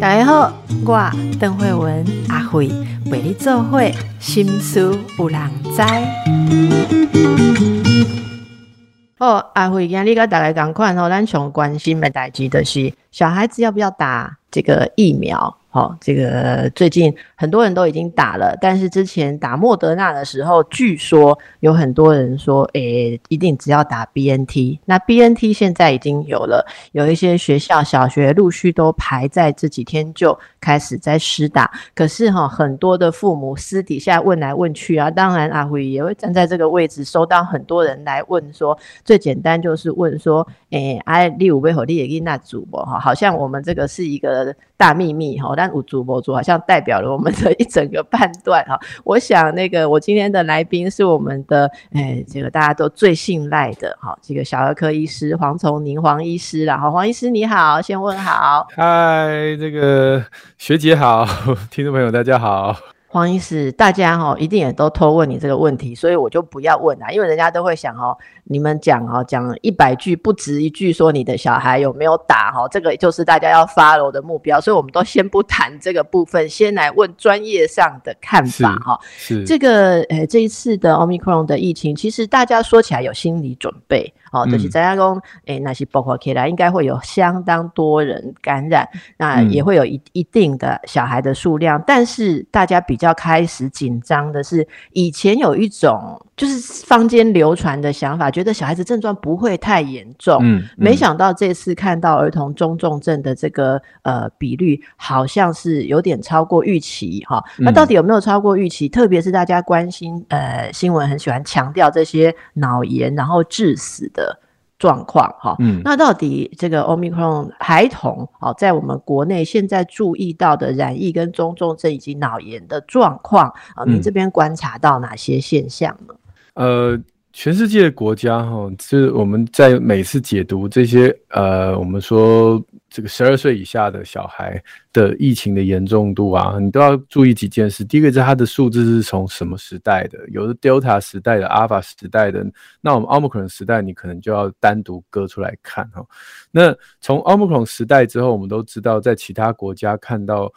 大家好，我邓慧文阿慧为你做会心思有人知。哦，阿慧今日跟大家讲款吼，咱上关心的代志就是小孩子要不要打这个疫苗。好，这个最近很多人都已经打了，但是之前打莫德纳的时候，据说有很多人说，诶，一定只要打 B N T。那 B N T 现在已经有了，有一些学校小学陆续都排在这几天就开始在施打。可是哈，很多的父母私底下问来问去啊，当然阿辉也会站在这个位置，收到很多人来问说，最简单就是问说，诶，哎，你有为何你也给那主播哈？好像我们这个是一个大秘密哈。五主播主好像代表了我们的一整个判断哈，我想那个我今天的来宾是我们的哎，这个大家都最信赖的哈，这个小儿科医师黄崇宁黄医师啦，哈，黄医师你好，先问好，嗨，这个学姐好，听众朋友大家好。黄医师，大家哈一定也都偷问你这个问题，所以我就不要问了，因为人家都会想哦，你们讲哦，讲一百句不值一句说你的小孩有没有打哈，这个就是大家要 follow 的目标，所以我们都先不谈这个部分，先来问专业上的看法哈。是这个呃这一次的 omicron 的疫情，其实大家说起来有心理准备。哦，就是在家公，诶，那些包括 K 来，应该会有相当多人感染，那也会有一一定的小孩的数量，但是大家比较开始紧张的是，以前有一种就是坊间流传的想法，觉得小孩子症状不会太严重，嗯，没想到这次看到儿童中重症的这个呃比率，好像是有点超过预期，哈，那到底有没有超过预期？特别是大家关心，呃，新闻很喜欢强调这些脑炎然后致死的。状况哈，嗯，那到底这个 omicron 孩童好，在我们国内现在注意到的染疫跟中重症以及脑炎的状况啊，你这边观察到哪些现象呢？呃。全世界的国家哈，就是我们在每次解读这些呃，我们说这个十二岁以下的小孩的疫情的严重度啊，你都要注意几件事。第一个是它的数字是从什么时代的，有的 Delta 时代的、Alpha 时代的，那我们 Omicron 时代你可能就要单独割出来看哈。那从 Omicron 时代之后，我们都知道在其他国家看到。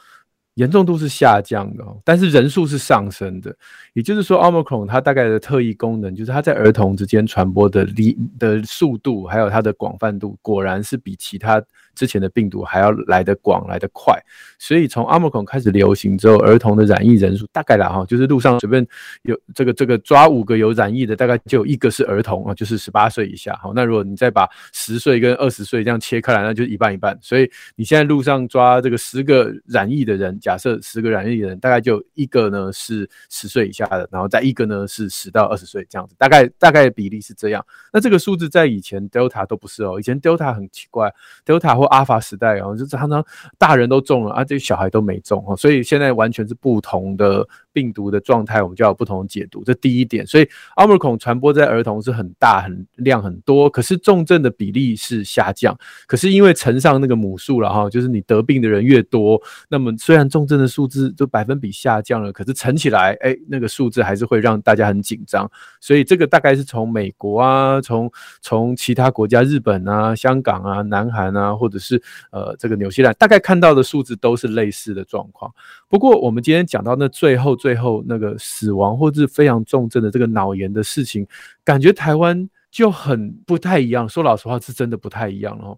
严重度是下降的，但是人数是上升的。也就是说，omicron 它大概的特异功能就是它在儿童之间传播的力的速度，还有它的广泛度，果然是比其他。之前的病毒还要来得广来得快，所以从阿莫孔开始流行之后，儿童的染疫人数大概啦哈，就是路上随便有这个这个抓五个有染疫的，大概就有一个是儿童啊，就是十八岁以下。好，那如果你再把十岁跟二十岁这样切开来，那就是一半一半。所以你现在路上抓这个十个染疫的人，假设十个染疫人，大概就一个呢是十岁以下的，然后再一个呢是十到二十岁这样子，大概大概比例是这样。那这个数字在以前 Delta 都不是哦，以前 Delta 很奇怪，Delta 或 Alpha 时代，然后就是常常大人都中了啊，这小孩都没中哦，所以现在完全是不同的。病毒的状态，我们就要不同的解读，这第一点。所以奥密克戎传播在儿童是很大、很量很多，可是重症的比例是下降。可是因为乘上那个母数了哈，就是你得病的人越多，那么虽然重症的数字就百分比下降了，可是乘起来，哎，那个数字还是会让大家很紧张。所以这个大概是从美国啊，从从其他国家，日本啊、香港啊、南韩啊，或者是呃这个纽西兰，大概看到的数字都是类似的状况。不过我们今天讲到那最后最后那个死亡或是非常重症的这个脑炎的事情，感觉台湾就很不太一样。说老实话，是真的不太一样哦。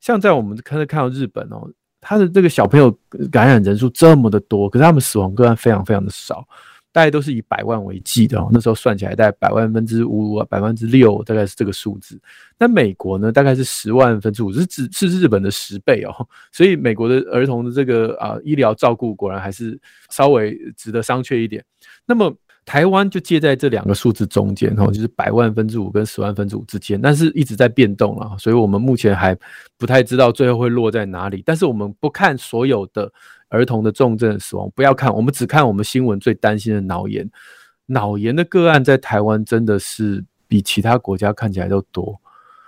像在我们看看到日本哦，他的这个小朋友感染人数这么的多，可是他们死亡个案非常非常的少。大概都是以百万为计的哦，那时候算起来大概百万分之五啊，百分之六，大概是这个数字。那美国呢，大概是十万分之五，是指是日本的十倍哦。所以美国的儿童的这个啊医疗照顾果然还是稍微值得商榷一点。那么台湾就介在这两个数字中间哦，就是百万分之五跟十万分之五之间，但是一直在变动了，所以我们目前还不太知道最后会落在哪里。但是我们不看所有的。儿童的重症死亡不要看，我们只看我们新闻最担心的脑炎。脑炎的个案在台湾真的是比其他国家看起来都多。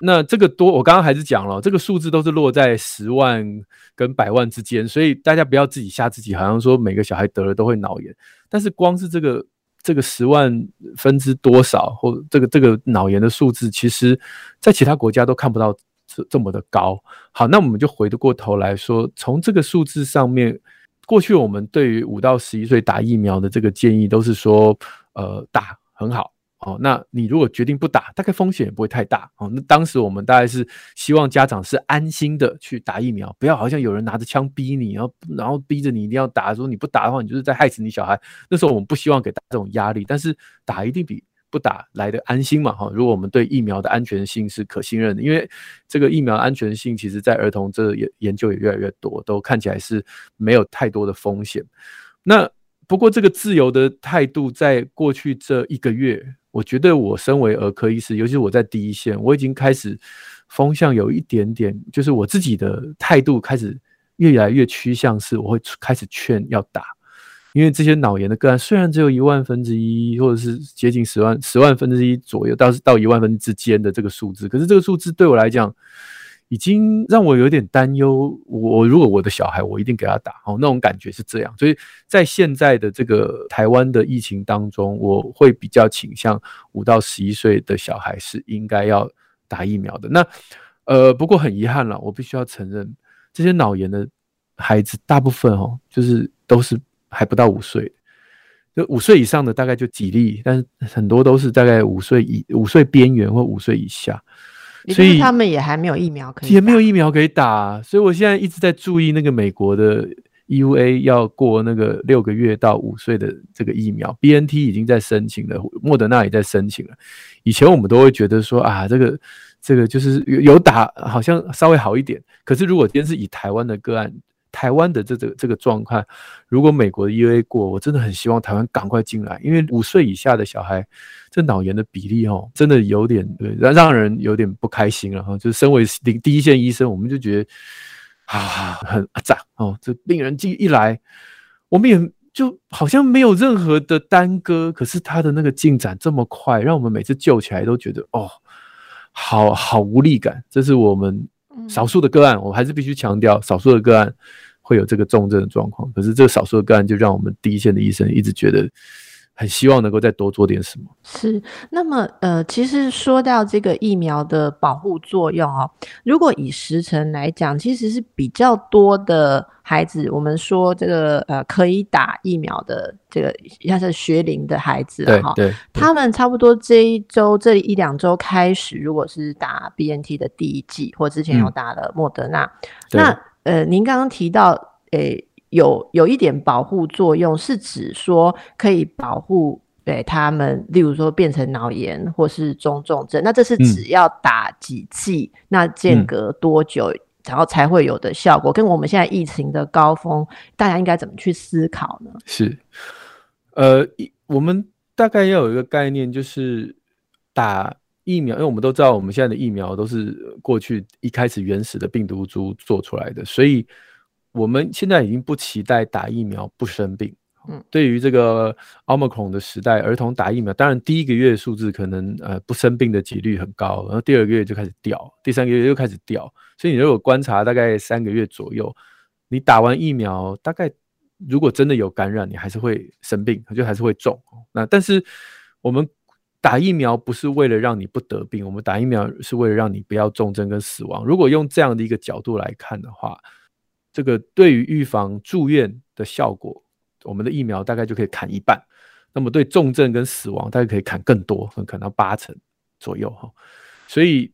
那这个多，我刚刚还是讲了，这个数字都是落在十万跟百万之间，所以大家不要自己吓自己，好像说每个小孩得了都会脑炎。但是光是这个这个十万分之多少，或这个这个脑炎的数字，其实在其他国家都看不到。这这么的高。好，那我们就回得过头来说，从这个数字上面，过去我们对于五到十一岁打疫苗的这个建议都是说，呃，打很好。哦，那你如果决定不打，大概风险也不会太大。哦，那当时我们大概是希望家长是安心的去打疫苗，不要好像有人拿着枪逼你，然后然后逼着你一定要打，说你不打的话，你就是在害死你小孩。那时候我们不希望给大这种压力，但是打一定比不打来的安心嘛。哈，如果我们对疫苗的安全性是可信任的，因为这个疫苗安全性其实在儿童这研研究也越来越多，都看起来是没有太多的风险。那不过这个自由的态度，在过去这一个月。我觉得我身为儿科医师，尤其是我在第一线，我已经开始风向有一点点，就是我自己的态度开始越来越趋向是，我会开始劝要打，因为这些脑炎的个案虽然只有一万分之一，或者是接近十万十万分之一左右，到是到一万分之间的这个数字，可是这个数字对我来讲。已经让我有点担忧。我如果我的小孩，我一定给他打哦，那种感觉是这样。所以在现在的这个台湾的疫情当中，我会比较倾向五到十一岁的小孩是应该要打疫苗的。那呃，不过很遗憾了，我必须要承认，这些脑炎的孩子大部分哦，就是都是还不到五岁，就五岁以上的大概就几例，但是很多都是大概五岁以五岁边缘或五岁以下。所以他们也还没有疫苗可以，也没有疫苗可以打，所以我现在一直在注意那个美国的 EUA 要过那个六个月到五岁的这个疫苗，BNT 已经在申请了，莫德纳也在申请了。以前我们都会觉得说啊，这个这个就是有有打，好像稍微好一点。可是如果今天是以台湾的个案。台湾的这个这个状况，如果美国的 UA 过，我真的很希望台湾赶快进来，因为五岁以下的小孩，这脑炎的比例哦，真的有点对让让人有点不开心了哈。就是身为第第一线医生，我们就觉得啊很赞哦，这病人进一来，我们也就好像没有任何的耽搁，可是他的那个进展这么快，让我们每次救起来都觉得哦，好好无力感，这是我们。少数的个案，我还是必须强调，少数的个案会有这个重症的状况。可是这个少数的个案，就让我们第一线的医生一直觉得很希望能够再多做点什么。是，那么呃，其实说到这个疫苗的保护作用哦，如果以时辰来讲，其实是比较多的孩子，我们说这个呃可以打疫苗的这个像是学龄的孩子哈，对，他们差不多这一周这一两周开始，如果是打 BNT 的第一剂，或之前有打了莫德纳，那呃，您刚刚提到诶有有一点保护作用，是指说可以保护。对他们，例如说变成脑炎或是中重症，那这是只要打几剂，那间隔多久，然后才会有的效果？跟我们现在疫情的高峰，大家应该怎么去思考呢？是，呃，我们大概要有一个概念，就是打疫苗，因为我们都知道，我们现在的疫苗都是过去一开始原始的病毒株做出来的，所以我们现在已经不期待打疫苗不生病。嗯，对于这个奥密克戎的时代，儿童打疫苗，当然第一个月数字可能呃不生病的几率很高，然后第二个月就开始掉，第三个月又开始掉，所以你如果观察大概三个月左右，你打完疫苗，大概如果真的有感染，你还是会生病，就还是会中。那但是我们打疫苗不是为了让你不得病，我们打疫苗是为了让你不要重症跟死亡。如果用这样的一个角度来看的话，这个对于预防住院的效果。我们的疫苗大概就可以砍一半，那么对重症跟死亡大概可以砍更多，可能八成左右哈。所以，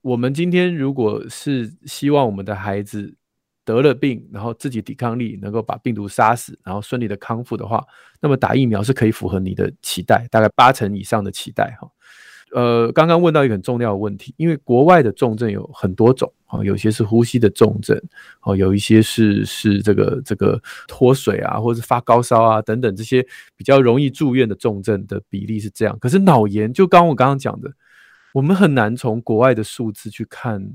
我们今天如果是希望我们的孩子得了病，然后自己抵抗力能够把病毒杀死，然后顺利的康复的话，那么打疫苗是可以符合你的期待，大概八成以上的期待哈。呃，刚刚问到一个很重要的问题，因为国外的重症有很多种啊，有些是呼吸的重症，哦，有一些是是这个这个脱水啊，或者是发高烧啊等等这些比较容易住院的重症的比例是这样。可是脑炎，就刚我刚刚讲的，我们很难从国外的数字去看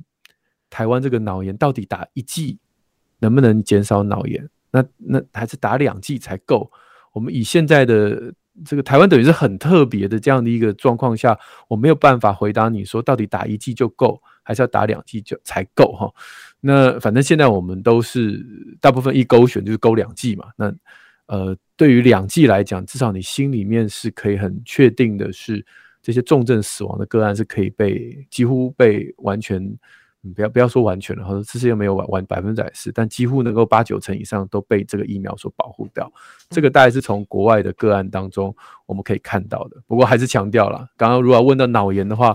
台湾这个脑炎到底打一剂能不能减少脑炎，那那还是打两剂才够。我们以现在的。这个台湾等于是很特别的这样的一个状况下，我没有办法回答你说到底打一剂就够，还是要打两剂就才够哈？那反正现在我们都是大部分一勾选就是勾两剂嘛。那呃，对于两剂来讲，至少你心里面是可以很确定的是，这些重症死亡的个案是可以被几乎被完全不要不要说完全了，说这些没有完完百分之百是，但几乎能够八九成以上都被这个疫苗所保护掉。这个大概是从国外的个案当中我们可以看到的。不过还是强调了，刚刚如果问到脑炎的话。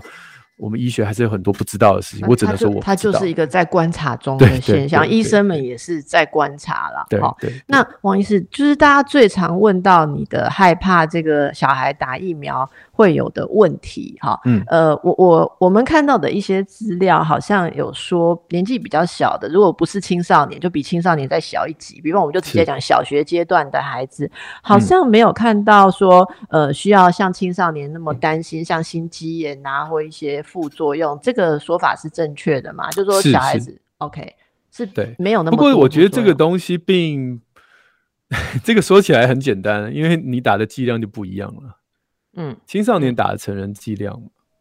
我们医学还是有很多不知道的事情，我只能说，我它就是一个在观察中的现象，医生们也是在观察了。好，那王医师，就是大家最常问到你的害怕这个小孩打疫苗。会有的问题，哈，嗯，呃，我我我们看到的一些资料，好像有说年纪比较小的，如果不是青少年，就比青少年再小一级，比方我们就直接讲小学阶段的孩子，好像没有看到说，呃，需要像青少年那么担心，像心肌炎啊或一些副作用，这个说法是正确的嘛？就说小孩子，OK，是对，没有那么。不过我觉得这个东西并，这个说起来很简单，因为你打的剂量就不一样了。嗯，青少年打的成人剂量，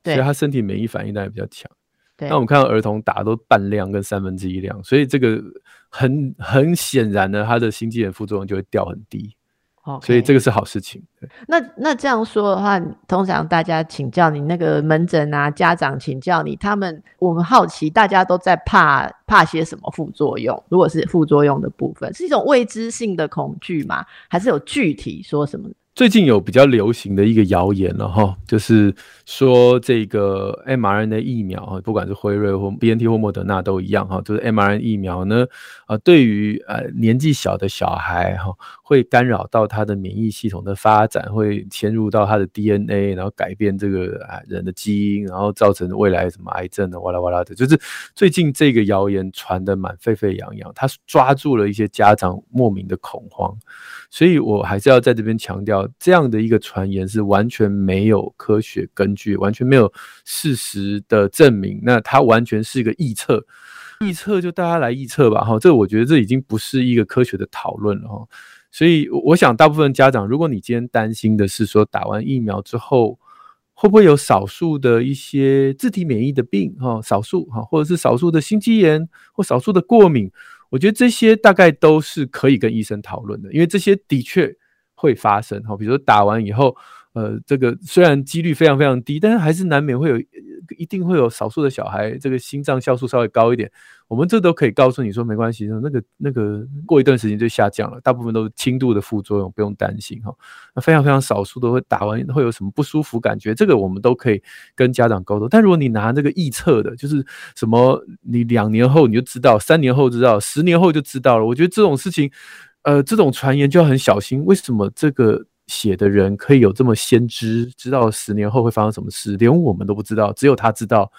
所以他身体免疫反应当然比较强。那我们看到儿童打都半量跟三分之一量，所以这个很很显然呢，他的心肌炎副作用就会掉很低。所以这个是好事情。那那这样说的话，通常大家请教你那个门诊啊，家长请教你，他们我们好奇，大家都在怕怕些什么副作用？如果是副作用的部分，是一种未知性的恐惧吗？还是有具体说什么？最近有比较流行的一个谣言了哈，就是说这个 mRNA 疫苗啊，不管是辉瑞或 BNT 或莫德纳都一样哈，就是 mRNA 疫苗呢，啊，对于呃年纪小的小孩哈，会干扰到他的免疫系统的发展，会迁入到他的 DNA，然后改变这个啊人的基因，然后造成未来什么癌症的哇啦哇啦的，就是最近这个谣言传的蛮沸沸扬扬，他抓住了一些家长莫名的恐慌，所以我还是要在这边强调。这样的一个传言是完全没有科学根据，完全没有事实的证明。那它完全是一个臆测，臆测就大家来臆测吧。哈，这我觉得这已经不是一个科学的讨论了。哈，所以我想，大部分家长，如果你今天担心的是说打完疫苗之后会不会有少数的一些自体免疫的病，哈，少数哈，或者是少数的心肌炎或少数的过敏，我觉得这些大概都是可以跟医生讨论的，因为这些的确。会发生哈，比如说打完以后，呃，这个虽然几率非常非常低，但是还是难免会有，一定会有少数的小孩，这个心脏酵素稍微高一点，我们这都可以告诉你说没关系，那个那个过一段时间就下降了，大部分都是轻度的副作用，不用担心哈。那非常非常少数的会打完会有什么不舒服感觉，这个我们都可以跟家长沟通。但如果你拿这个臆测的，就是什么你两年后你就知道，三年后知道，十年后就知道了，我觉得这种事情。呃，这种传言就要很小心。为什么这个写的人可以有这么先知，知道十年后会发生什么事，连我们都不知道，只有他知道？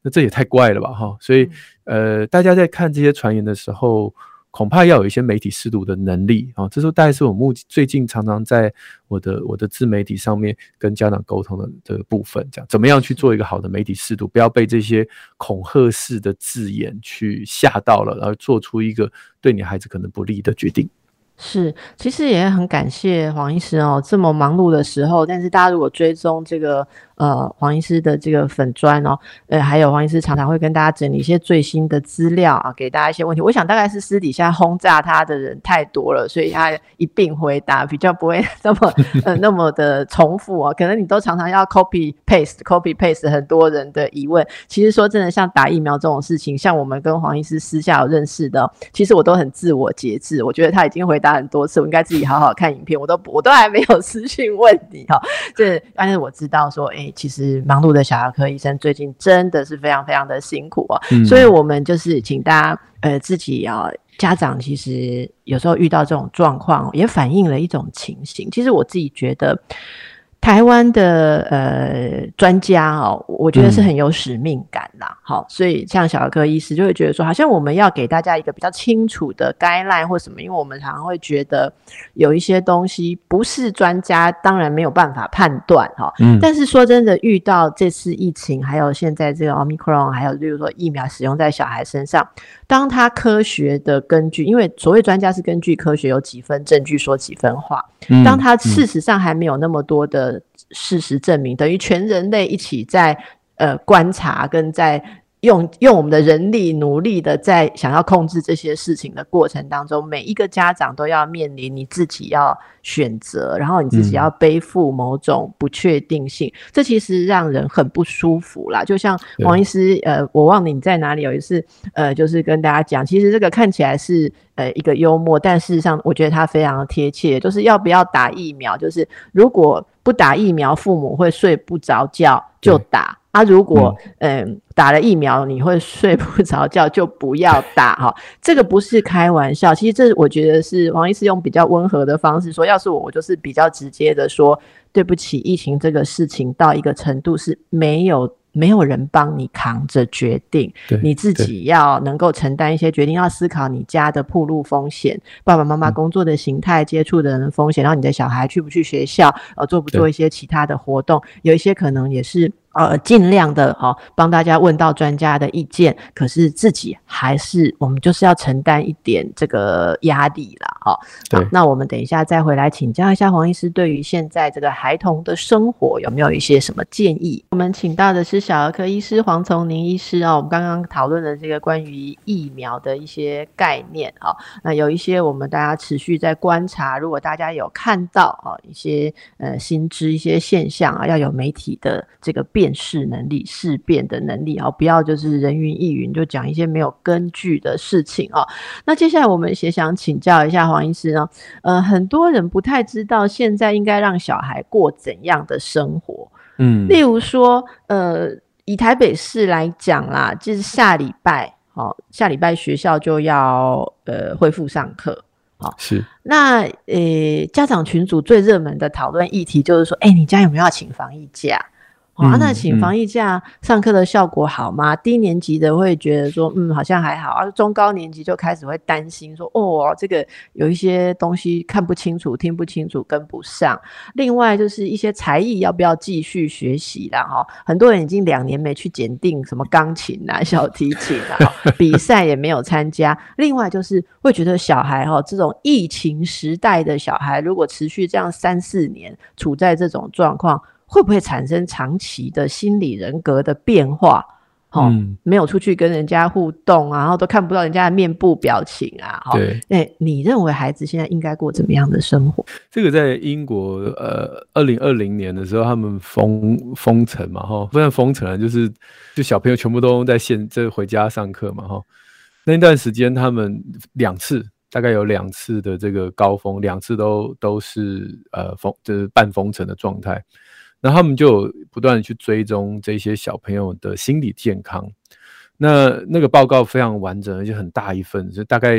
那这也太怪了吧，哈！所以，呃，大家在看这些传言的时候，恐怕要有一些媒体适度的能力啊。这是大概是我目最近常常在我的我的自媒体上面跟家长沟通的这个部分，这样怎么样去做一个好的媒体适度，不要被这些恐吓式的字眼去吓到了，然后做出一个对你孩子可能不利的决定。是，其实也很感谢黄医师哦，这么忙碌的时候，但是大家如果追踪这个。呃，黄医师的这个粉砖哦，呃，还有黄医师常常会跟大家整理一些最新的资料啊，给大家一些问题。我想大概是私底下轰炸他的人太多了，所以他一并回答，比较不会 那么呃那么的重复啊。可能你都常常要 copy paste copy paste 很多人的疑问。其实说真的，像打疫苗这种事情，像我们跟黄医师私下有认识的，其实我都很自我节制。我觉得他已经回答很多次，我应该自己好好看影片。我都我都还没有私讯问你哈，这但是我知道说，哎。其实忙碌的小儿科医生最近真的是非常非常的辛苦啊，所以我们就是请大家呃自己要家长，其实有时候遇到这种状况，也反映了一种情形。其实我自己觉得。台湾的呃专家哦，我觉得是很有使命感啦。好，所以像小儿科医师就会觉得说，好像我们要给大家一个比较清楚的 guideline 或什么，因为我们常常会觉得有一些东西不是专家，当然没有办法判断哈。嗯。但是说真的，遇到这次疫情，还有现在这个 omicron，还有例如说疫苗使用在小孩身上，当他科学的根据，因为所谓专家是根据科学有几分证据说几分话，当他事实上还没有那么多的。事实证明，等于全人类一起在呃观察跟在用用我们的人力努力的在想要控制这些事情的过程当中，每一个家长都要面临你自己要选择，然后你自己要背负某种不确定性，这其实让人很不舒服啦。就像王医师，呃，我忘了你在哪里有一次，呃，就是跟大家讲，其实这个看起来是呃一个幽默，但事实上我觉得它非常贴切，就是要不要打疫苗，就是如果不打疫苗，父母会睡不着觉，就打。啊，如果嗯打了疫苗你会睡不着觉，就不要打哈。这个不是开玩笑，其实这我觉得是王医师用比较温和的方式说，要是我，我就是比较直接的说，对不起，疫情这个事情到一个程度是没有。没有人帮你扛着决定，你自己要能够承担一些决定，要思考你家的铺路风险，爸爸妈妈工作的形态、接触的人风险，然后你的小孩去不去学校，呃，做不做一些其他的活动，有一些可能也是呃尽量的哦，帮大家问到专家的意见，可是自己还是我们就是要承担一点这个压力啦。哈。好，那我们等一下再回来请教一下黄医师，对于现在这个孩童的生活有没有一些什么建议？我们请到的是。小儿科医师黄从宁医师哦，我们刚刚讨论的这个关于疫苗的一些概念啊，那有一些我们大家持续在观察，如果大家有看到啊一些呃新知一些现象啊，要有媒体的这个辨识能力、识辨的能力啊，不要就是人云亦云就讲一些没有根据的事情啊。那接下来我们也想请教一下黄医师呢，呃，很多人不太知道现在应该让小孩过怎样的生活。嗯，例如说，呃，以台北市来讲啦，就是下礼拜，好，下礼拜学校就要呃恢复上课，好，是。那呃，家长群组最热门的讨论议题就是说，哎，你家有没有要请防疫假？啊，那请防疫假上课的效果好吗？低年级的会觉得说，嗯，好像还好，而中高年级就开始会担心说，哦，这个有一些东西看不清楚、听不清楚、跟不上。另外就是一些才艺要不要继续学习啦哈？很多人已经两年没去检定什么钢琴啊、小提琴啊，比赛也没有参加。另外就是会觉得小孩哈，这种疫情时代的小孩，如果持续这样三四年处在这种状况。会不会产生长期的心理人格的变化？哈，没有出去跟人家互动啊，然后都看不到人家的面部表情啊。对，那你认为孩子现在应该过怎么样的生活？这个在英国，呃，二零二零年的时候，他们封封城嘛，哈，不然封城了，就是就小朋友全部都在线，这回家上课嘛，哈。那一段时间，他们两次，大概有两次的这个高峰，两次都都是呃封，就是半封城的状态。那他们就不断的去追踪这些小朋友的心理健康，那那个报告非常完整，而且很大一份，就大概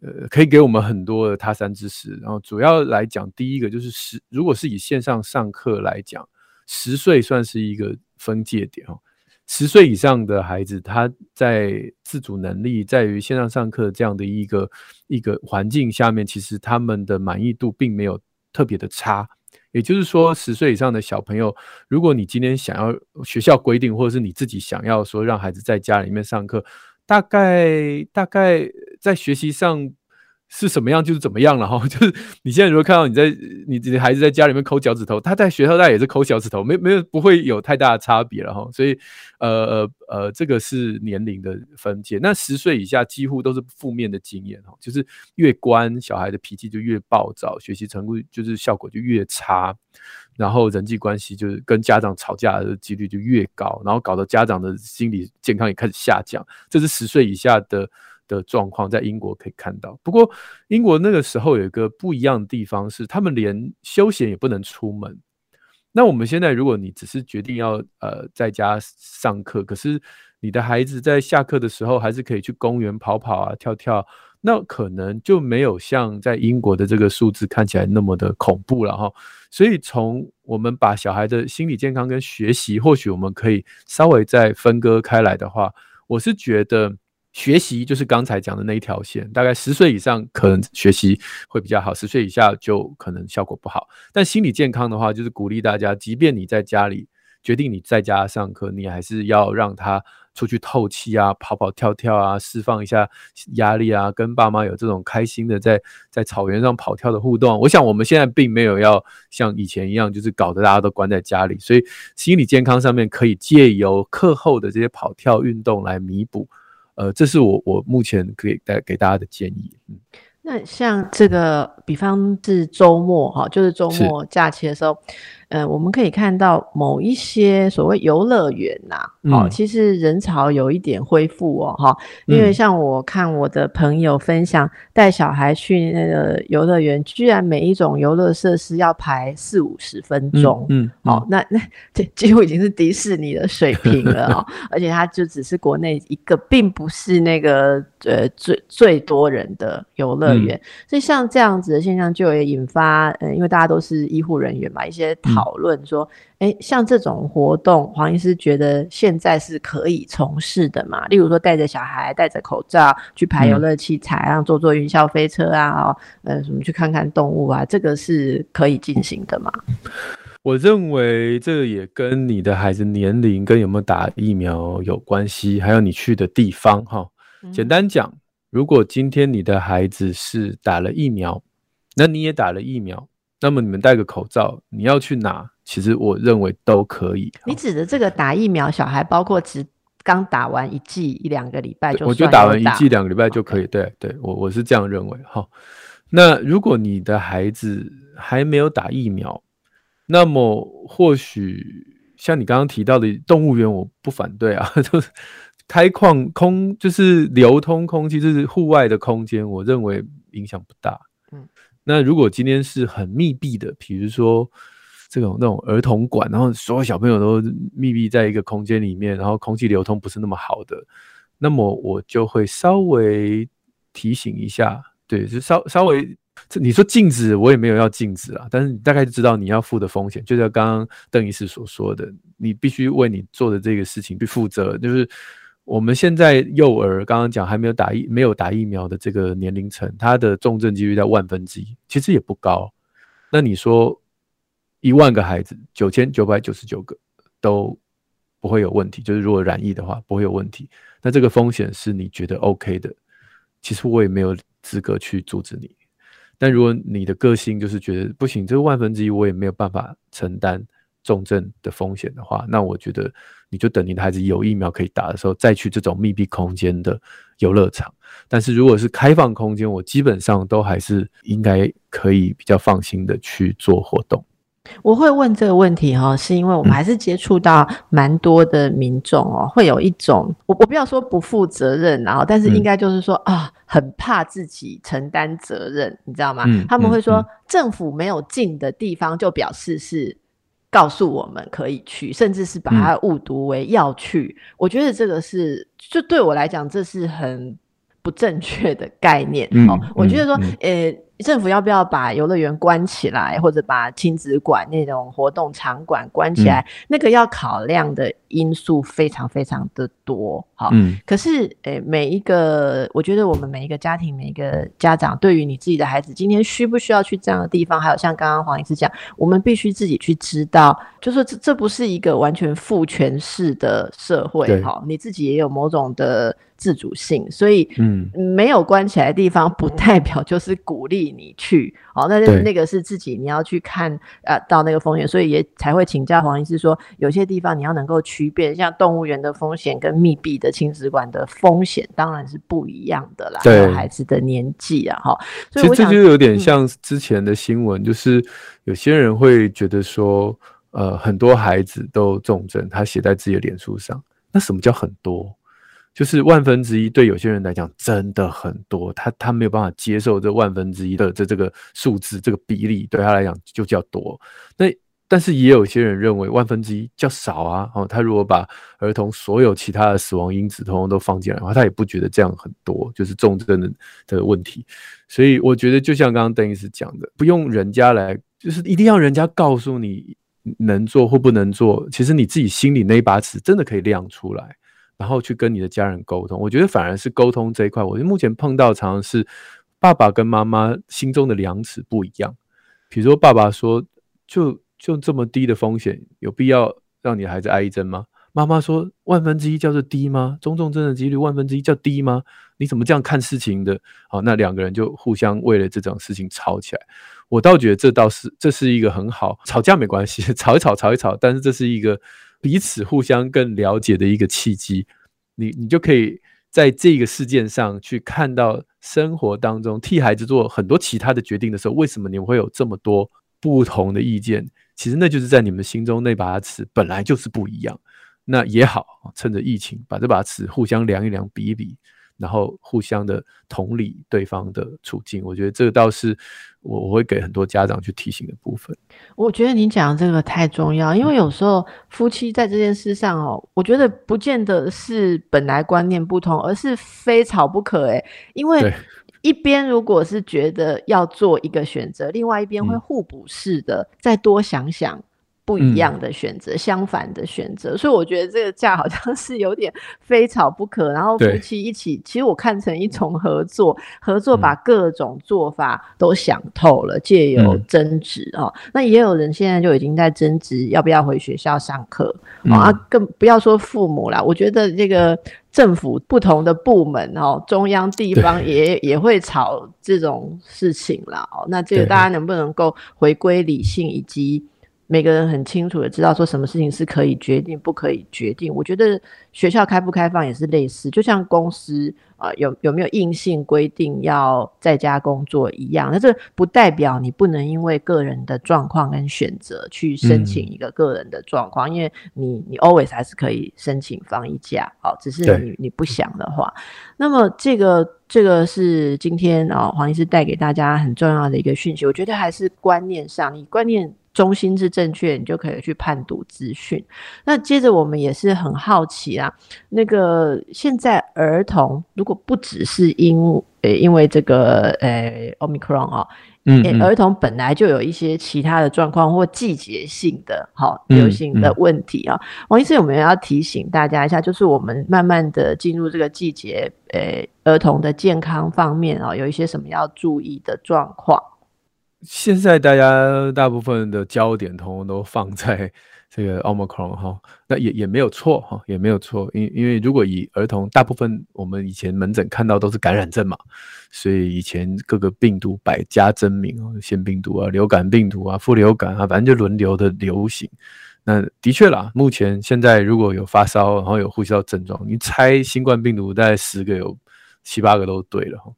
呃可以给我们很多的他山之石。然后主要来讲，第一个就是十，如果是以线上上课来讲，十岁算是一个分界点哦。十岁以上的孩子，他在自主能力，在于线上上课这样的一个一个环境下面，其实他们的满意度并没有特别的差。也就是说，十岁以上的小朋友，如果你今天想要学校规定，或者是你自己想要说让孩子在家里面上课，大概大概在学习上。是什么样就是怎么样了哈，就是你现在如果看到你在你你孩子在家里面抠脚趾头，他在学校他也是抠脚趾头，没没有不会有太大的差别了哈。所以呃呃呃，这个是年龄的分界。那十岁以下几乎都是负面的经验哈，就是越关小孩的脾气就越暴躁，学习成绩就是效果就越差，然后人际关系就是跟家长吵架的几率就越高，然后搞得家长的心理健康也开始下降。这是十岁以下的。的状况在英国可以看到，不过英国那个时候有一个不一样的地方是，他们连休闲也不能出门。那我们现在，如果你只是决定要呃在家上课，可是你的孩子在下课的时候还是可以去公园跑跑啊、跳跳，那可能就没有像在英国的这个数字看起来那么的恐怖了哈。所以从我们把小孩的心理健康跟学习，或许我们可以稍微再分割开来的话，我是觉得。学习就是刚才讲的那一条线，大概十岁以上可能学习会比较好，十岁以下就可能效果不好。但心理健康的话，就是鼓励大家，即便你在家里决定你在家上课，你还是要让他出去透气啊，跑跑跳跳啊，释放一下压力啊，跟爸妈有这种开心的在在草原上跑跳的互动。我想我们现在并没有要像以前一样，就是搞得大家都关在家里，所以心理健康上面可以借由课后的这些跑跳运动来弥补。呃，这是我我目前可以带给大家的建议。嗯。那像这个，比方是周末哈，就是周末假期的时候。呃，我们可以看到某一些所谓游乐园呐，哦，其实人潮有一点恢复哦，哈，因为像我看我的朋友分享，带小孩去那个游乐园，居然每一种游乐设施要排四五十分钟，嗯，好，那那这几乎已经是迪士尼的水平了哦，而且它就只是国内一个，并不是那个呃最最多人的游乐园，所以像这样子的现象，就也引发，呃，因为大家都是医护人员嘛，一些讨。讨论说，哎，像这种活动，黄医师觉得现在是可以从事的嘛？例如说，带着小孩戴着口罩去排游乐器材啊，坐坐云霄飞车啊，哦，呃，什么去看看动物啊，这个是可以进行的嘛？我认为这个也跟你的孩子年龄跟有没有打疫苗有关系，还有你去的地方哈。简单讲，如果今天你的孩子是打了疫苗，那你也打了疫苗。那么你们戴个口罩，你要去哪？其实我认为都可以。你指的这个打疫苗，小孩包括只刚打完一剂一两个礼拜就，我觉得打完一剂两个礼拜就可以。对，对我我是这样认为哈。那如果你的孩子还没有打疫苗，那么或许像你刚刚提到的动物园，我不反对啊，就是开矿空，就是流通空气，就是户外的空间，我认为影响不大。那如果今天是很密闭的，比如说这种那种儿童馆，然后所有小朋友都密闭在一个空间里面，然后空气流通不是那么好的，那么我就会稍微提醒一下，对，就稍稍微，你说禁止，我也没有要禁止啊，但是你大概知道你要负的风险，就像刚刚邓医师所说的，你必须为你做的这个事情去负责，就是。我们现在幼儿刚刚讲还没有打疫没有打疫苗的这个年龄层，他的重症几率在万分之一，其实也不高。那你说一万个孩子，九千九百九十九个都不会有问题，就是如果染疫的话不会有问题。那这个风险是你觉得 OK 的，其实我也没有资格去阻止你。但如果你的个性就是觉得不行，这个万分之一我也没有办法承担。重症的风险的话，那我觉得你就等你的孩子有疫苗可以打的时候，再去这种密闭空间的游乐场。但是如果是开放空间，我基本上都还是应该可以比较放心的去做活动。我会问这个问题哈，是因为我们还是接触到蛮多的民众哦，会有一种我我不要说不负责任，然后但是应该就是说啊，很怕自己承担责任，你知道吗？他们会说政府没有进的地方，就表示是。告诉我们可以去，甚至是把它误读为要去。我觉得这个是，就对我来讲，这是很不正确的概念。哦，我觉得说，呃。政府要不要把游乐园关起来，或者把亲子馆那种活动场馆关起来？那个要考量的因素非常非常的多。好，可是诶，每一个，我觉得我们每一个家庭，每一个家长，对于你自己的孩子，今天需不需要去这样的地方？还有像刚刚黄医师讲，我们必须自己去知道，就说这这不是一个完全父权式的社会。好，你自己也有某种的。自主性，所以嗯，没有关起来的地方，不代表就是鼓励你去 哦。那那个是自己你要去看呃到那个风险，所以也才会请教黄医师说，有些地方你要能够区别，像动物园的风险跟密闭的亲子馆的风险，当然是不一样的啦。对孩子的年纪啊，哈，所以这就有点像之前的新闻，就是有些人会觉得说，呃，很多孩子都重症，他写在自己的脸书上，那什么叫很多？就是万分之一，对有些人来讲真的很多，他他没有办法接受这万分之一的这这个数字，这个比例对他来讲就叫多。那但是也有些人认为万分之一较少啊，哦，他如果把儿童所有其他的死亡因子通通都放进来的话，他也不觉得这样很多，就是重症的的问题。所以我觉得就像刚刚邓医师讲的，不用人家来，就是一定要人家告诉你能做或不能做，其实你自己心里那一把尺真的可以亮出来。然后去跟你的家人沟通，我觉得反而是沟通这一块，我目前碰到常常是爸爸跟妈妈心中的量尺不一样。比如说爸爸说，就就这么低的风险，有必要让你孩子挨一针吗？妈妈说万分之一叫做低吗？中重症的几率万分之一叫低吗？你怎么这样看事情的？好，那两个人就互相为了这种事情吵起来。我倒觉得这倒是这是一个很好，吵架没关系，吵一吵吵一吵，但是这是一个彼此互相更了解的一个契机。你你就可以在这个事件上去看到生活当中替孩子做很多其他的决定的时候，为什么你们会有这么多不同的意见？其实那就是在你们心中那把尺本来就是不一样。那也好，趁着疫情把这把尺互相量一量、比一比。然后互相的同理对方的处境，我觉得这个倒是我我会给很多家长去提醒的部分。我觉得你讲这个太重要，因为有时候夫妻在这件事上哦，我觉得不见得是本来观念不同，而是非吵不可。诶，因为一边如果是觉得要做一个选择，另外一边会互补式的再多想想。不一样的选择，相反的选择，所以我觉得这个架好像是有点非吵不可。然后夫妻一起，其实我看成一种合作，合作把各种做法都想透了，借由争执哦。那也有人现在就已经在争执要不要回学校上课啊，更不要说父母啦。我觉得这个政府不同的部门哦，中央地方也也会吵这种事情了哦。那这个大家能不能够回归理性以及？每个人很清楚的知道说什么事情是可以决定，不可以决定。我觉得学校开不开放也是类似，就像公司啊有有没有硬性规定要在家工作一样。那这不代表你不能因为个人的状况跟选择去申请一个个人的状况，因为你你 always 还是可以申请放一假，好，只是你你不想的话。那么这个这个是今天啊黄医师带给大家很重要的一个讯息。我觉得还是观念上，你观念。中心是正确，你就可以去判读资讯。那接着我们也是很好奇啊，那个现在儿童如果不只是因呃因为这个呃 omicron 哦，嗯，儿童本来就有一些其他的状况或季节性的好流行的问题啊。王医生有没有要提醒大家一下？就是我们慢慢的进入这个季节，呃，儿童的健康方面啊，有一些什么要注意的状况？现在大家大部分的焦点通通都放在 这个奥 r 克 n 哈，那也也没有错哈，也没有错，因因为如果以儿童，大部分我们以前门诊看到都是感染症嘛，所以以前各个病毒百家争鸣哦，腺病毒啊、流感病毒啊、副流感啊，反正就轮流的流行。那的确啦，目前现在如果有发烧，然后有呼吸道症状，你猜新冠病毒大概十个有七八个都对了哈。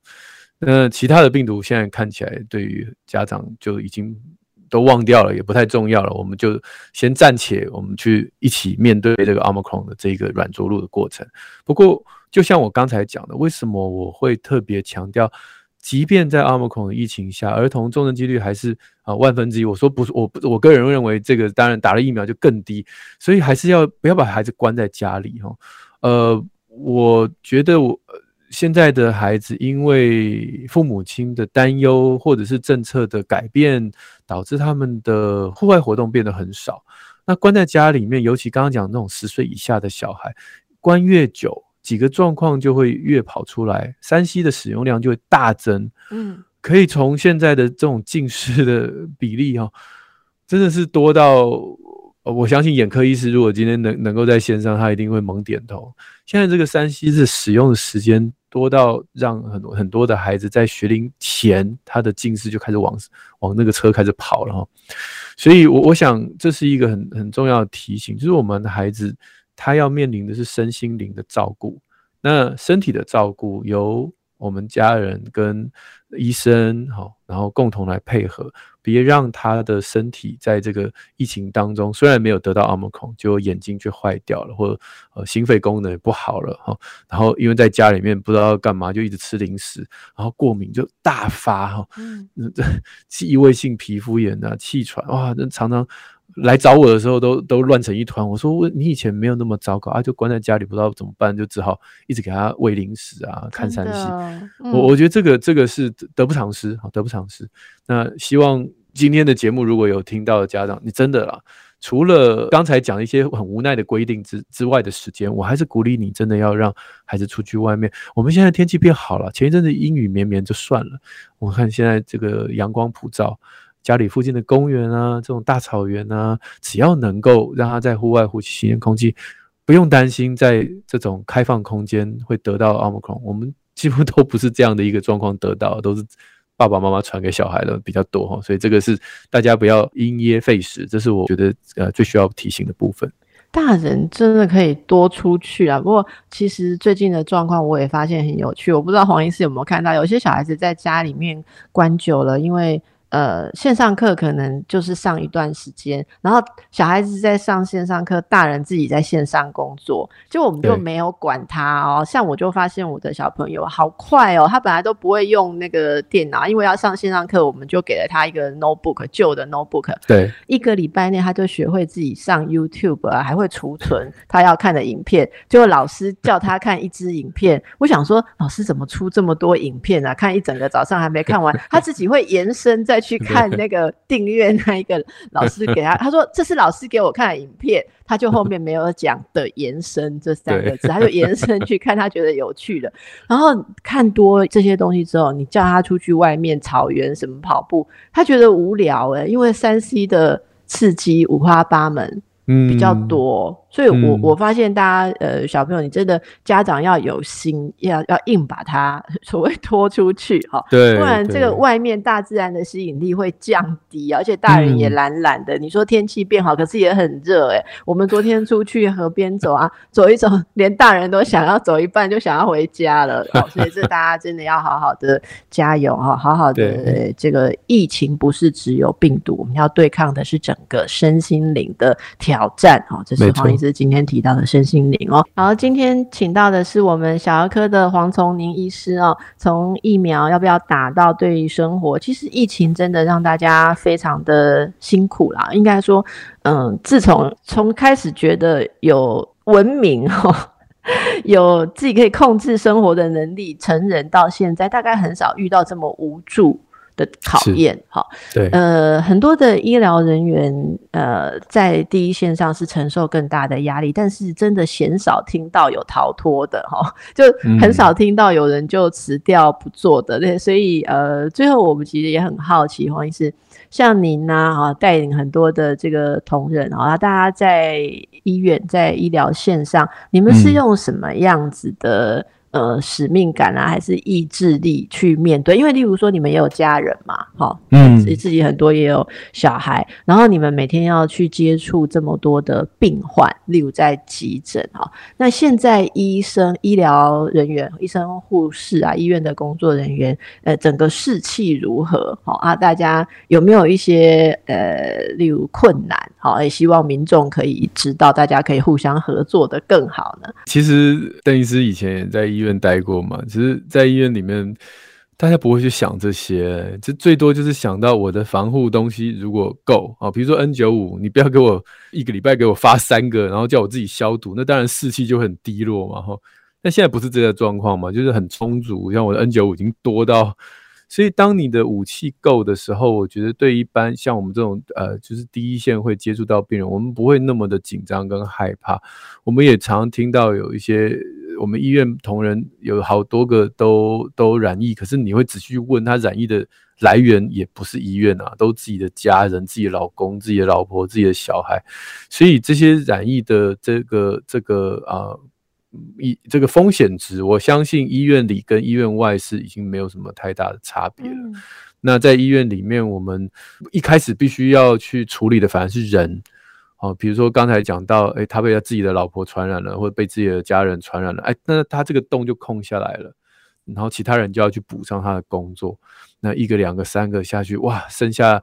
那其他的病毒现在看起来，对于家长就已经都忘掉了，也不太重要了。我们就先暂且，我们去一起面对这个 omicron 的这个软着陆的过程。不过，就像我刚才讲的，为什么我会特别强调，即便在 omicron 的疫情下，儿童重症几率还是啊万分之一？我说不是，我我个人认为这个当然打了疫苗就更低，所以还是要不要把孩子关在家里哈？呃，我觉得我。现在的孩子因为父母亲的担忧，或者是政策的改变，导致他们的户外活动变得很少。那关在家里面，尤其刚刚讲那种十岁以下的小孩，关越久，几个状况就会越跑出来。三 C 的使用量就会大增。嗯，可以从现在的这种近视的比例哈，真的是多到。我相信眼科医师如果今天能能够在线上，他一定会猛点头。现在这个三 C 是使用的时间多到让很多很多的孩子在学龄前，他的近视就开始往往那个车开始跑了哈。所以，我我想这是一个很很重要的提醒，就是我们的孩子他要面临的是身心灵的照顾，那身体的照顾由我们家人跟医生好，然后共同来配合。别让他的身体在这个疫情当中，虽然没有得到奥密克戎，就眼睛却坏掉了，或者呃心肺功能也不好了哈。然后因为在家里面不知道要干嘛，就一直吃零食，然后过敏就大发哈。嗯，这异位性皮肤炎啊，气喘哇，那常常来找我的时候都都乱成一团。我说你以前没有那么糟糕啊，就关在家里不知道怎么办，就只好一直给他喂零食啊，看三戏。我我觉得这个这个是得不偿失，好得不偿失。那希望。今天的节目如果有听到的家长，你真的啦，除了刚才讲一些很无奈的规定之之外的时间，我还是鼓励你真的要让孩子出去外面。我们现在天气变好了，前一阵子阴雨绵绵就算了，我看现在这个阳光普照，家里附近的公园啊，这种大草原啊，只要能够让他在户外呼吸新鲜空气。不用担心在这种开放空间会得到奥密克戎，我们几乎都不是这样的一个状况得到，都是爸爸妈妈传给小孩的比较多哈，所以这个是大家不要因噎废食，这是我觉得呃最需要提醒的部分。大人真的可以多出去啊！不过其实最近的状况我也发现很有趣，我不知道黄医师有没有看到，有些小孩子在家里面关久了，因为。呃，线上课可能就是上一段时间，然后小孩子在上线上课，大人自己在线上工作，就我们就没有管他哦。像我就发现我的小朋友好快哦，他本来都不会用那个电脑，因为要上线上课，我们就给了他一个 notebook 旧的 notebook，对，一个礼拜内他就学会自己上 YouTube 啊，还会储存他要看的影片。结果老师叫他看一支影片，我想说老师怎么出这么多影片啊？看一整个早上还没看完，他自己会延伸在。去看那个订阅那一个老师给他，他说这是老师给我看的影片，他就后面没有讲的延伸这三个字，他就延伸去看他觉得有趣的，然后看多这些东西之后，你叫他出去外面草原什么跑步，他觉得无聊哎，因为三 C 的刺激五花八门，嗯，比较多。所以，我我发现大家，呃，小朋友，你真的家长要有心，要要硬把它 所谓拖出去，哈，对，不然这个外面大自然的吸引力会降低，而且大人也懒懒的。你说天气变好，可是也很热，哎，我们昨天出去河边走啊，走一走，连大人都想要走一半就想要回家了，所以这大家真的要好好的加油哈，好好的这个疫情不是只有病毒，我们要对抗的是整个身心灵的挑战，哈，这是黄医。是今天提到的身心灵哦，然后今天请到的是我们小儿科的黄崇宁医师哦。从疫苗要不要打到对于生活，其实疫情真的让大家非常的辛苦啦。应该说，嗯，自从从开始觉得有文明哈，有自己可以控制生活的能力，成人到现在，大概很少遇到这么无助。的考验，哈，对，呃，很多的医疗人员，呃，在第一线上是承受更大的压力，但是真的鲜少听到有逃脱的，哈，就很少听到有人就辞掉不做的，对，所以，呃，最后我们其实也很好奇，黄医师，像您呢，哈，带领很多的这个同仁，啊，大家在医院在医疗线上，你们是用什么样子的？呃，使命感啊，还是意志力去面对？因为例如说，你们也有家人嘛，哈，嗯，自己很多也有小孩，然后你们每天要去接触这么多的病患，例如在急诊，哈，那现在医生、医疗人员、医生、护士啊，医院的工作人员，呃，整个士气如何？好啊，大家有没有一些呃，例如困难？好，也希望民众可以知道，大家可以互相合作的更好呢。其实邓医师以前也在医院待过嘛，只是在医院里面，大家不会去想这些，这最多就是想到我的防护东西如果够啊，比如说 N 九五，你不要给我一个礼拜给我发三个，然后叫我自己消毒，那当然士气就很低落嘛。哈，那现在不是这个状况嘛，就是很充足，像我的 N 九五已经多到。所以，当你的武器够的时候，我觉得对一般像我们这种呃，就是第一线会接触到病人，我们不会那么的紧张跟害怕。我们也常听到有一些我们医院同仁有好多个都都染疫，可是你会仔细问他染疫的来源，也不是医院啊，都自己的家人、自己老公、自己的老婆、自己的小孩。所以这些染疫的这个这个啊。医这个风险值，我相信医院里跟医院外是已经没有什么太大的差别了。那在医院里面，我们一开始必须要去处理的反而是人哦，比如说刚才讲到，哎，他被他自己的老婆传染了，或者被自己的家人传染了，哎，那他这个洞就空下来了，然后其他人就要去补上他的工作，那一个、两个、三个下去，哇，剩下。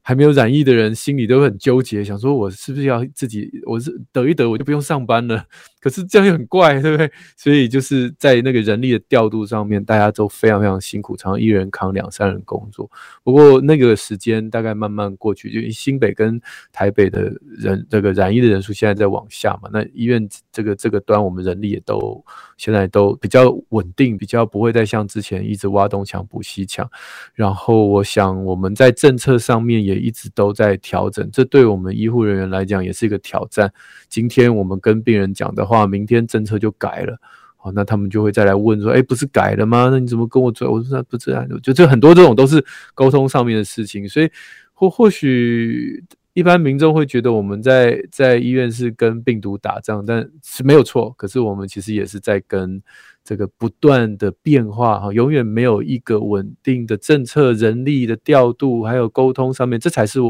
还没有染疫的人心里都很纠结，想说我是不是要自己，我是得一得我就不用上班了。可是这样又很怪，对不对？所以就是在那个人力的调度上面，大家都非常非常辛苦，常常一人扛两三人工作。不过那个时间大概慢慢过去，就新北跟台北的人这个染疫的人数现在在往下嘛，那医院这个这个端我们人力也都现在都比较稳定，比较不会再像之前一直挖东墙补西墙。然后我想我们在政策上面也。一直都在调整，这对我们医护人员来讲也是一个挑战。今天我们跟病人讲的话，明天政策就改了，好，那他们就会再来问说：“哎，不是改了吗？那你怎么跟我说？”我说：“那不是啊，就就很多这种都是沟通上面的事情。”所以或或许一般民众会觉得我们在在医院是跟病毒打仗，但是没有错。可是我们其实也是在跟这个不断的变化哈，永远没有一个稳定的政策、人力的调度，还有沟通上面，这才是。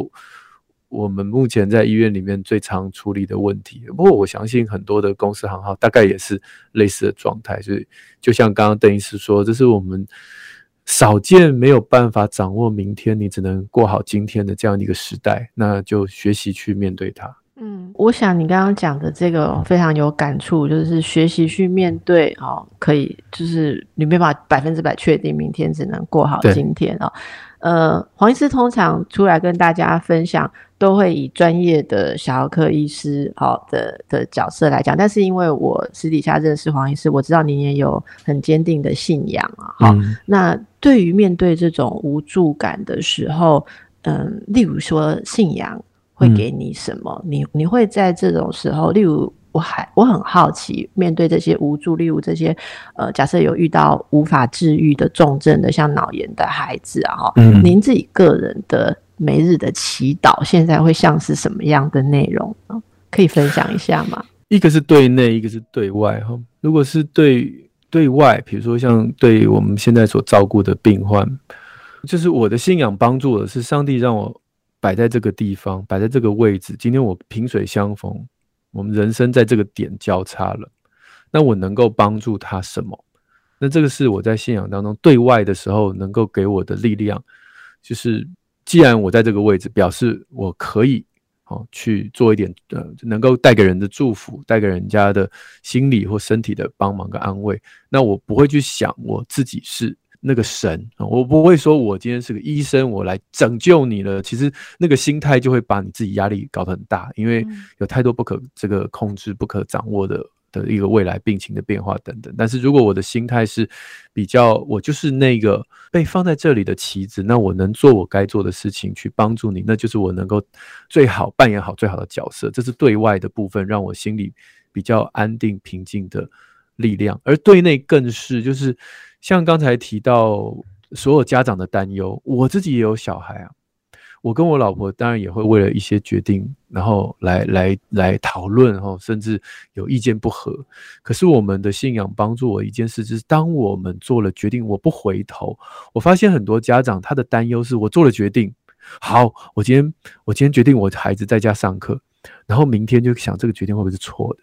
我们目前在医院里面最常处理的问题，不过我相信很多的公司行号大概也是类似的状态，所以就像刚刚邓医师说，这是我们少见没有办法掌握明天，你只能过好今天的这样一个时代，那就学习去面对它。嗯，我想你刚刚讲的这个非常有感触，就是学习去面对哦，可以就是你没办法百分之百确定明天只能过好今天哦。呃，黄医师通常出来跟大家分享，都会以专业的小儿科医师好的的角色来讲。但是因为我私底下认识黄医师，我知道您也有很坚定的信仰啊。好，那对于面对这种无助感的时候，嗯，例如说信仰会给你什么？你你会在这种时候，例如。我还我很好奇，面对这些无助，例如这些呃，假设有遇到无法治愈的重症的，像脑炎的孩子啊，哈，嗯您自己个人的每日的祈祷，现在会像是什么样的内容呢？可以分享一下吗？一个是对内，一个是对外，哈。如果是对对外，比如说像对我们现在所照顾的病患，就是我的信仰帮助的是上帝让我摆在这个地方，摆在这个位置，今天我萍水相逢。我们人生在这个点交叉了，那我能够帮助他什么？那这个是我在信仰当中对外的时候能够给我的力量，就是既然我在这个位置，表示我可以哦去做一点呃，能够带给人的祝福，带给人家的心理或身体的帮忙跟安慰。那我不会去想我自己是。那个神我不会说，我今天是个医生，我来拯救你了。其实那个心态就会把你自己压力搞得很大，因为有太多不可这个控制、不可掌握的的一个未来病情的变化等等。但是如果我的心态是比较，我就是那个被放在这里的棋子，那我能做我该做的事情去帮助你，那就是我能够最好扮演好最好的角色。这是对外的部分，让我心里比较安定平静的力量。而对内更是就是。像刚才提到所有家长的担忧，我自己也有小孩啊。我跟我老婆当然也会为了一些决定，然后来来来讨论哈，甚至有意见不合。可是我们的信仰帮助我一件事，就是当我们做了决定，我不回头。我发现很多家长他的担忧是我做了决定，好，我今天我今天决定我孩子在家上课，然后明天就想这个决定会不会是错的。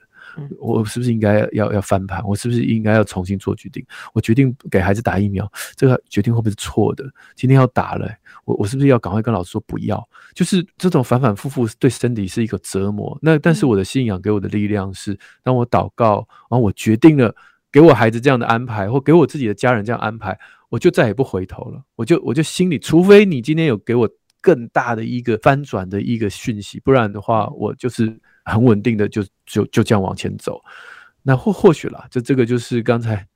我是不是应该要要翻盘？我是不是应该要重新做决定？我决定。给孩子打疫苗，这个决定。会不会是错的？今天要打了，我我是不是要赶快跟老师说不要？就是这种反反复复对身体是一个折磨。那但是我的信仰给我的力量是，当我祷告，然后我决定。了给我孩子这样的安排，或给我自己的家人这样安排，我就再也不回头了。我就我就心里，除非你今天有给我更大的一个翻转的一个讯息，不然的话，我就是。很稳定的就就就这样往前走，那或或许啦，就这个就是刚才，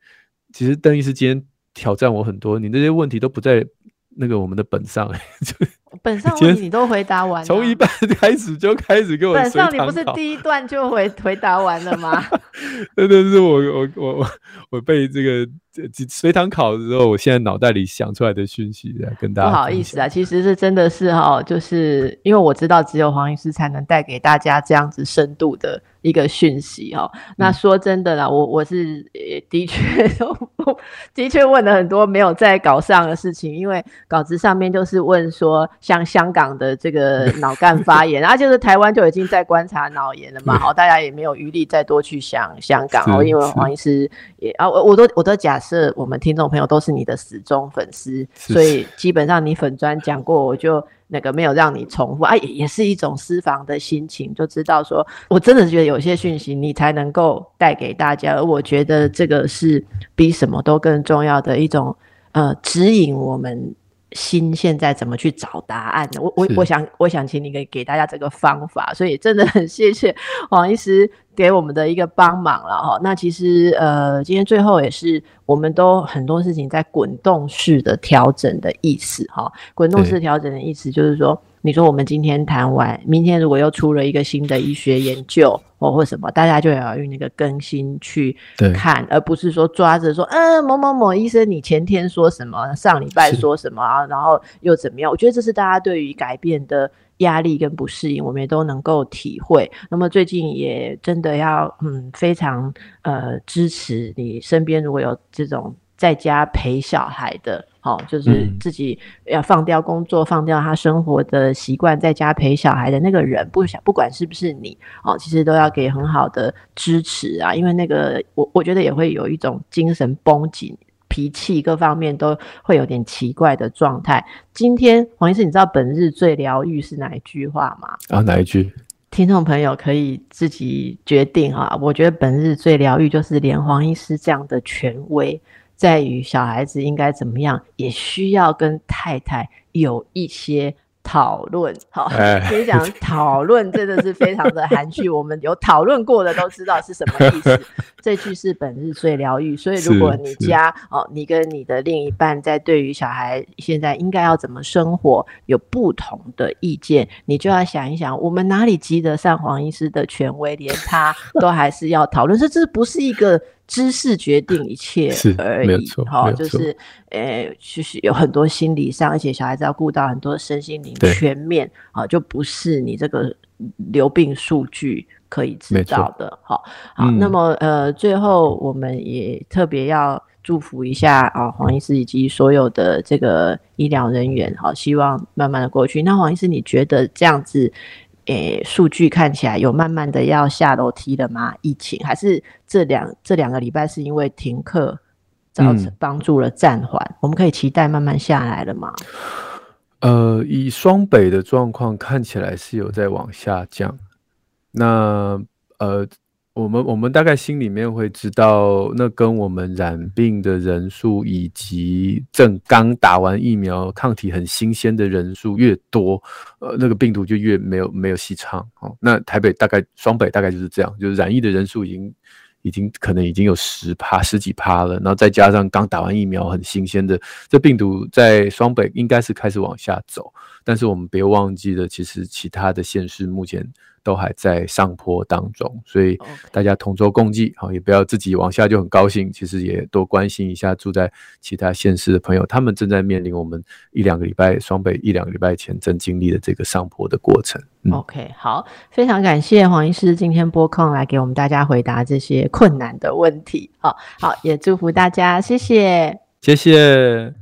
其实邓医师今天挑战我很多，你那些问题都不在那个我们的本上，就 本上问题你都回答完，从一半开始就开始给我本上你不是第一段就回回答完了吗？真的是，我我我我我被这个。随堂考的时候，我现在脑袋里想出来的讯息来跟大家。不好意思啊，其实是真的是哈，就是因为我知道只有黄医师才能带给大家这样子深度的一个讯息哈。那说真的啦，我我是的确 的确问了很多没有在稿上的事情，因为稿子上面就是问说像香港的这个脑干发炎，然 后就是台湾就已经在观察脑炎了嘛，好，大家也没有余力再多去想香港哦，因为黄医师也啊，我我都我都假设。我们听众朋友都是你的死忠粉丝，所以基本上你粉专讲过，我就那个没有让你重复啊，也也是一种私房的心情，就知道说我真的觉得有些讯息你才能够带给大家，而我觉得这个是比什么都更重要的一种呃指引我们。心现在怎么去找答案呢？我我我想我想请你给给大家这个方法，所以真的很谢谢黄医师给我们的一个帮忙了哈。那其实呃，今天最后也是我们都很多事情在滚动式的调整的意思哈。滚动式调整的意思就是说。你说我们今天谈完，明天如果又出了一个新的医学研究或或什么，大家就要用那个更新去看，而不是说抓着说，嗯，某某某医生，你前天说什么，上礼拜说什么啊，然后又怎么样？我觉得这是大家对于改变的压力跟不适应，我们也都能够体会。那么最近也真的要嗯非常呃支持你身边如果有这种在家陪小孩的。好，就是自己要放掉工作，放掉他生活的习惯，在家陪小孩的那个人，不想不管是不是你，哦，其实都要给很好的支持啊，因为那个我我觉得也会有一种精神绷紧、脾气各方面都会有点奇怪的状态。今天黄医师，你知道本日最疗愈是哪一句话吗？啊，哪一句？听众朋友可以自己决定啊。我觉得本日最疗愈就是连黄医师这样的权威。在于小孩子应该怎么样，也需要跟太太有一些讨论。好，所以讲，讨论真的是非常的含蓄。我们有讨论过的都知道是什么意思。这句是本日最疗愈。所以，如果你家哦，你跟你的另一半在对于小孩现在应该要怎么生活有不同的意见，你就要想一想，我们哪里及得上黄医师的权威，连他都还是要讨论。这这不是一个。知识决定一切而已，哈，就是呃，就是有很多心理上，而且小孩子要顾到很多身心灵全面，啊，就不是你这个流病数据可以知道的，好，好，那么呃，最后我们也特别要祝福一下啊，黄医师以及所有的这个医疗人员，好，希望慢慢的过去。那黄医师，你觉得这样子？诶，数据看起来有慢慢的要下楼梯了吗？疫情还是这两这两个礼拜是因为停课造成帮助了暂缓？我们可以期待慢慢下来了吗？呃，以双北的状况看起来是有在往下降。那呃。我们我们大概心里面会知道，那跟我们染病的人数以及正刚打完疫苗、抗体很新鲜的人数越多，呃，那个病毒就越没有没有戏唱哦。那台北大概双北大概就是这样，就是染疫的人数已经已经可能已经有十趴十几趴了，然后再加上刚打完疫苗很新鲜的，这病毒在双北应该是开始往下走。但是我们别忘记了，其实其他的县市目前。都还在上坡当中，所以大家同舟共济，好，也不要自己往下就很高兴。其实也多关心一下住在其他县市的朋友，他们正在面临我们一两个礼拜双北一两个礼拜前正经历的这个上坡的过程。OK，好，非常感谢黄医师今天拨空来给我们大家回答这些困难的问题。好好，也祝福大家，谢谢，谢谢。